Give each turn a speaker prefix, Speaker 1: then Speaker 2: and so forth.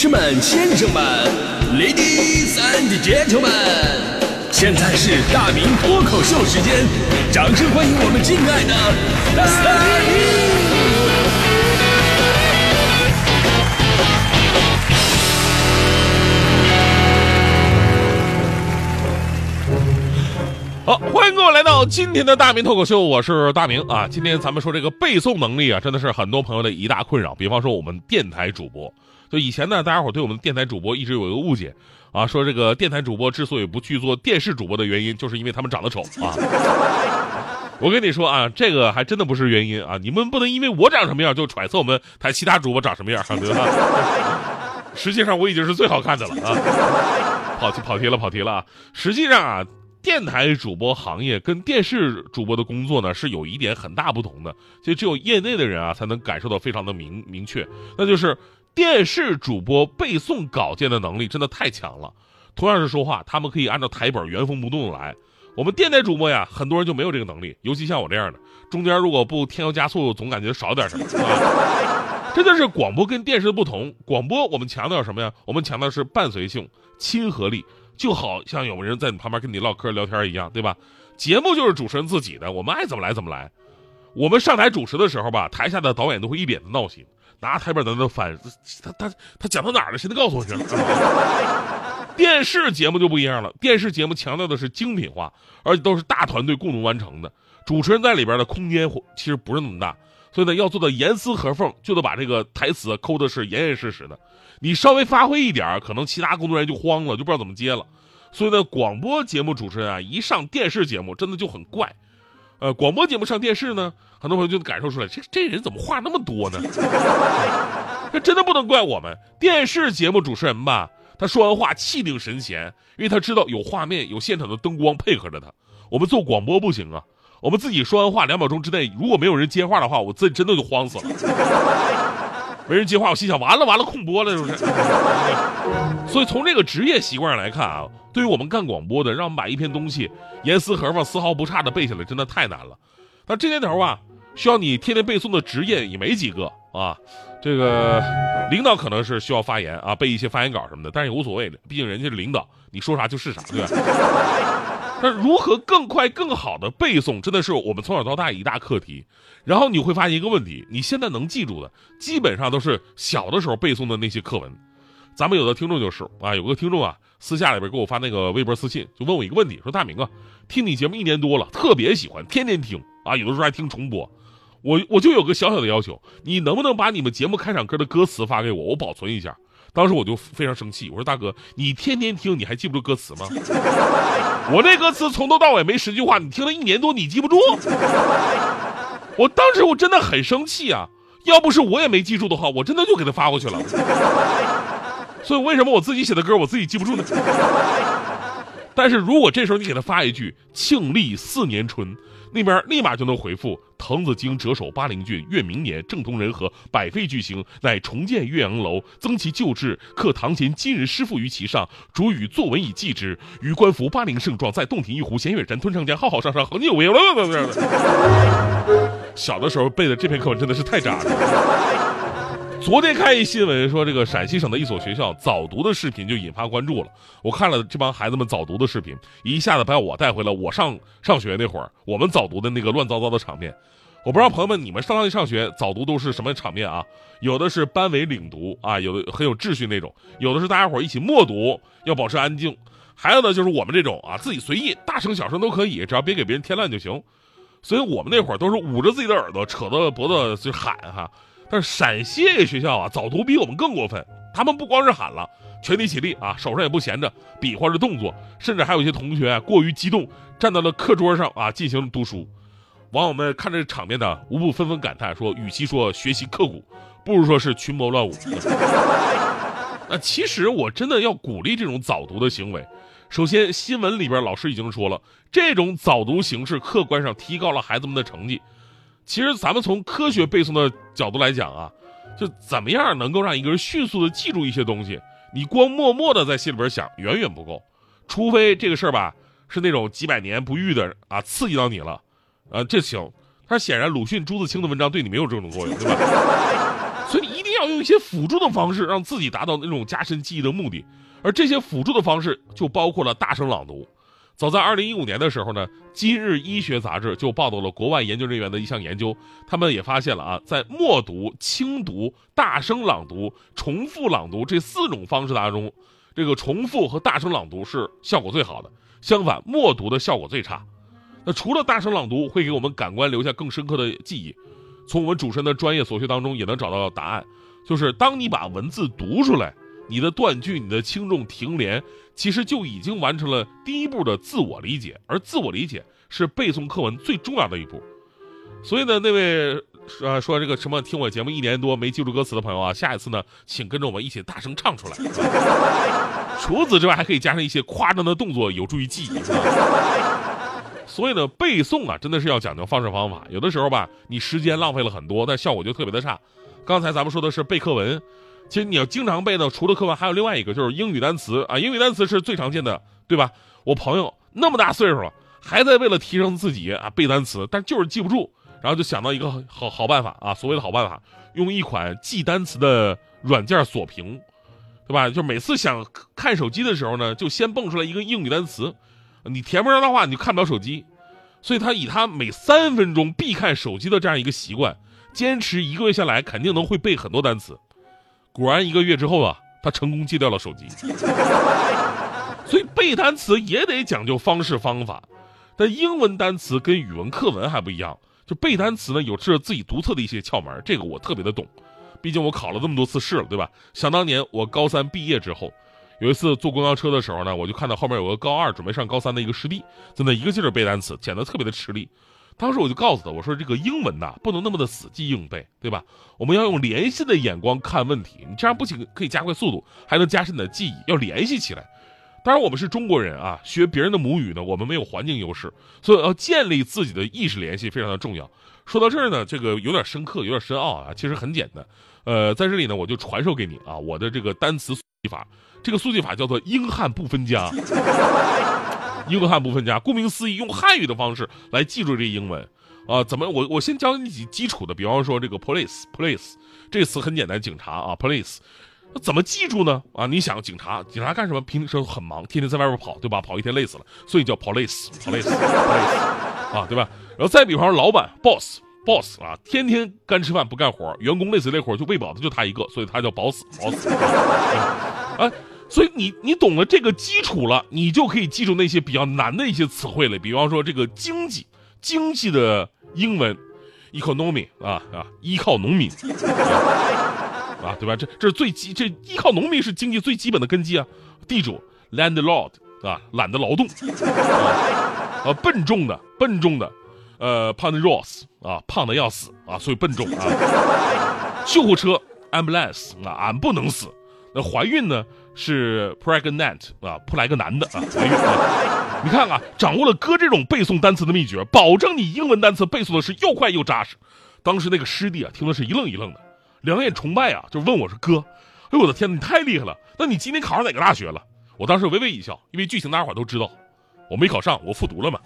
Speaker 1: 士们、先生们，Ladies and Gentlemen，现在是大明脱口秀时间，掌声欢迎我们敬爱的大明！
Speaker 2: 好，欢迎各位来到今天的大明脱口秀，我是大明啊。今天咱们说这个背诵能力啊，真的是很多朋友的一大困扰。比方说我们电台主播，就以前呢，大家伙对我们的电台主播一直有一个误解啊，说这个电台主播之所以不去做电视主播的原因，就是因为他们长得丑啊。我跟你说啊，这个还真的不是原因啊，你们不能因为我长什么样就揣测我们台其他主播长什么样，对吧？实际上我已经是最好看的了啊。跑题跑题了，跑题了啊！实际上啊。电台主播行业跟电视主播的工作呢，是有一点很大不同的。就只有业内的人啊，才能感受到非常的明明确，那就是电视主播背诵稿件的能力真的太强了。同样是说话，他们可以按照台本原封不动的来。我们电台主播呀，很多人就没有这个能力，尤其像我这样的，中间如果不添油加醋，总感觉少点什么。这就是广播跟电视的不同。广播我们强调什么呀？我们强调是伴随性、亲和力。就好像有人在你旁边跟你唠嗑聊天一样，对吧？节目就是主持人自己的，我们爱怎么来怎么来。我们上台主持的时候吧，台下的导演都会一脸的闹心，拿台本在那翻，他他他讲到哪儿了？谁能告诉我去？电视节目就不一样了，电视节目强调的是精品化，而且都是大团队共同完成的，主持人在里边的空间其实不是那么大，所以呢，要做到严丝合缝，就得把这个台词抠的是严严实实的。你稍微发挥一点可能其他工作人员就慌了，就不知道怎么接了。所以呢，广播节目主持人啊，一上电视节目真的就很怪。呃，广播节目上电视呢，很多朋友就感受出来，这这人怎么话那么多呢？这真的不能怪我们。电视节目主持人吧，他说完话气定神闲，因为他知道有画面、有现场的灯光配合着他。我们做广播不行啊，我们自己说完话两秒钟之内，如果没有人接话的话，我自己真的就慌死了。没人接话，我心想完了完了，空播了是不是？所以从这个职业习惯上来看啊，对于我们干广播的，让我们把一篇东西严丝合缝、丝毫不差的背下来，真的太难了。但这年头啊，需要你天天背诵的职业也没几个啊。这个领导可能是需要发言啊，背一些发言稿什么的，但是也无所谓的，毕竟人家是领导，你说啥就是啥，对吧？那如何更快、更好的背诵，真的是我们从小到大一大课题。然后你会发现一个问题：你现在能记住的，基本上都是小的时候背诵的那些课文。咱们有的听众就是啊，有个听众啊，私下里边给我发那个微博私信，就问我一个问题，说大明啊，听你节目一年多了，特别喜欢，天天听啊，有的时候还听重播。我我就有个小小的要求，你能不能把你们节目开场歌的歌词发给我，我保存一下。当时我就非常生气，我说大哥，你天天听，你还记不住歌词吗？我这歌词从头到尾没十句话，你听了一年多，你记不住？我当时我真的很生气啊！要不是我也没记住的话，我真的就给他发过去了。所以为什么我自己写的歌我自己记不住呢？但是如果这时候你给他发一句“庆历四年春”。那边立马就能回复：滕子京谪守巴陵郡，越明年，政通人和，百废俱兴，乃重建岳阳楼，增其旧制，刻唐贤今人诗赋于其上，主与作文以记之。予观夫巴陵胜状，在洞庭一湖，衔远山，吞长江，浩浩汤汤，横有为。小的时候背的这篇课文真的是太渣了。昨天看一新闻说，这个陕西省的一所学校早读的视频就引发关注了。我看了这帮孩子们早读的视频，一下子把我带回了我上上学那会儿，我们早读的那个乱糟糟的场面。我不知道朋友们，你们上上学早读都是什么场面啊？有的是班委领读啊，有的很有秩序那种；有的是大家伙一起默读，要保持安静；还有呢，就是我们这种啊，自己随意，大声小声都可以，只要别给别人添乱就行。所以我们那会儿都是捂着自己的耳朵，扯着脖子就喊哈。但是陕西这个学校啊，早读比我们更过分。他们不光是喊了，全体起立啊，手上也不闲着，比划着动作，甚至还有一些同学过于激动，站到了课桌上啊，进行读书。网友们看这场面呢，无不纷纷感叹说：“与其说学习刻苦，不如说是群魔乱舞。”那其实我真的要鼓励这种早读的行为。首先，新闻里边老师已经说了，这种早读形式客观上提高了孩子们的成绩。其实咱们从科学背诵的角度来讲啊，就怎么样能够让一个人迅速的记住一些东西？你光默默的在心里边想，远远不够。除非这个事儿吧是那种几百年不遇的啊，刺激到你了，啊，这行。但是显然鲁迅、朱自清的文章对你没有这种作用，对吧？所以你一定要用一些辅助的方式，让自己达到那种加深记忆的目的。而这些辅助的方式就包括了大声朗读。早在二零一五年的时候呢，《今日医学杂志》就报道了国外研究人员的一项研究，他们也发现了啊，在默读、轻读、大声朗读、重复朗读这四种方式当中，这个重复和大声朗读是效果最好的，相反，默读的效果最差。那除了大声朗读会给我们感官留下更深刻的记忆，从我们主持人的专业所学当中也能找到答案，就是当你把文字读出来。你的断句、你的轻重停连，其实就已经完成了第一步的自我理解，而自我理解是背诵课文最重要的一步。所以呢，那位呃说这个什么听我节目一年多没记住歌词的朋友啊，下一次呢，请跟着我们一起大声唱出来。除此之外，还可以加上一些夸张的动作，有助于记忆。所以呢，背诵啊，真的是要讲究方式方法。有的时候吧，你时间浪费了很多，但效果就特别的差。刚才咱们说的是背课文。其实你要经常背呢，除了课文，还有另外一个就是英语单词啊。英语单词是最常见的，对吧？我朋友那么大岁数了，还在为了提升自己啊背单词，但就是记不住，然后就想到一个好好办法啊，所谓的好办法，用一款记单词的软件锁屏，对吧？就每次想看手机的时候呢，就先蹦出来一个英语单词，你填不上的话，你就看不了手机。所以他以他每三分钟必看手机的这样一个习惯，坚持一个月下来，肯定能会背很多单词。果然一个月之后啊，他成功戒掉了手机。所以背单词也得讲究方式方法，但英文单词跟语文课文还不一样，就背单词呢有着自己独特的一些窍门，这个我特别的懂，毕竟我考了这么多次试了，对吧？想当年我高三毕业之后，有一次坐公交车的时候呢，我就看到后面有个高二准备上高三的一个师弟，在那一个劲儿背单词，显得特别的吃力。当时我就告诉他，我说这个英文呐，不能那么的死记硬背，对吧？我们要用联系的眼光看问题，你这样不仅可以加快速度，还能加深你的记忆，要联系起来。当然，我们是中国人啊，学别人的母语呢，我们没有环境优势，所以要建立自己的意识联系非常的重要。说到这儿呢，这个有点深刻，有点深奥啊，其实很简单。呃，在这里呢，我就传授给你啊，我的这个单词速记法，这个速记法叫做英汉不分家。英汉不分家，顾名思义，用汉语的方式来记住这英文，啊，怎么？我我先教你几基础的，比方说这个 police，police 这个词很简单，警察啊，police，怎么记住呢？啊，你想警察，警察干什么？平时很忙，天天在外边跑，对吧？跑一天累死了，所以叫 police，police，police，啊，对吧？然后再比方说老板，boss，boss 啊，天天干吃饭不干活，员工累死累活就喂饱的就他一个，所以他叫 boss，boss，啊。所以你你懂了这个基础了，你就可以记住那些比较难的一些词汇了。比方说这个经济，经济的英文，economy 啊啊，依靠农民 啊，对吧？这这是最基，这依靠农民是经济最基本的根基啊。地主，landlord 啊，懒得劳动啊，笨重的，笨重的，呃 p o n d r o s 啊，胖的要死啊，所以笨重啊。救护车，ambulance 啊，俺不能死。那怀孕呢？是 pregnant 啊，扑来个男的啊，怀孕啊！你看啊，掌握了哥这种背诵单词的秘诀，保证你英文单词背诵的是又快又扎实。当时那个师弟啊，听的是一愣一愣的，两眼崇拜啊，就问我说：“哥，哎呦我的天，你太厉害了！那你今年考上哪个大学了？”我当时微微一笑，因为剧情大家伙都知道，我没考上，我复读了嘛。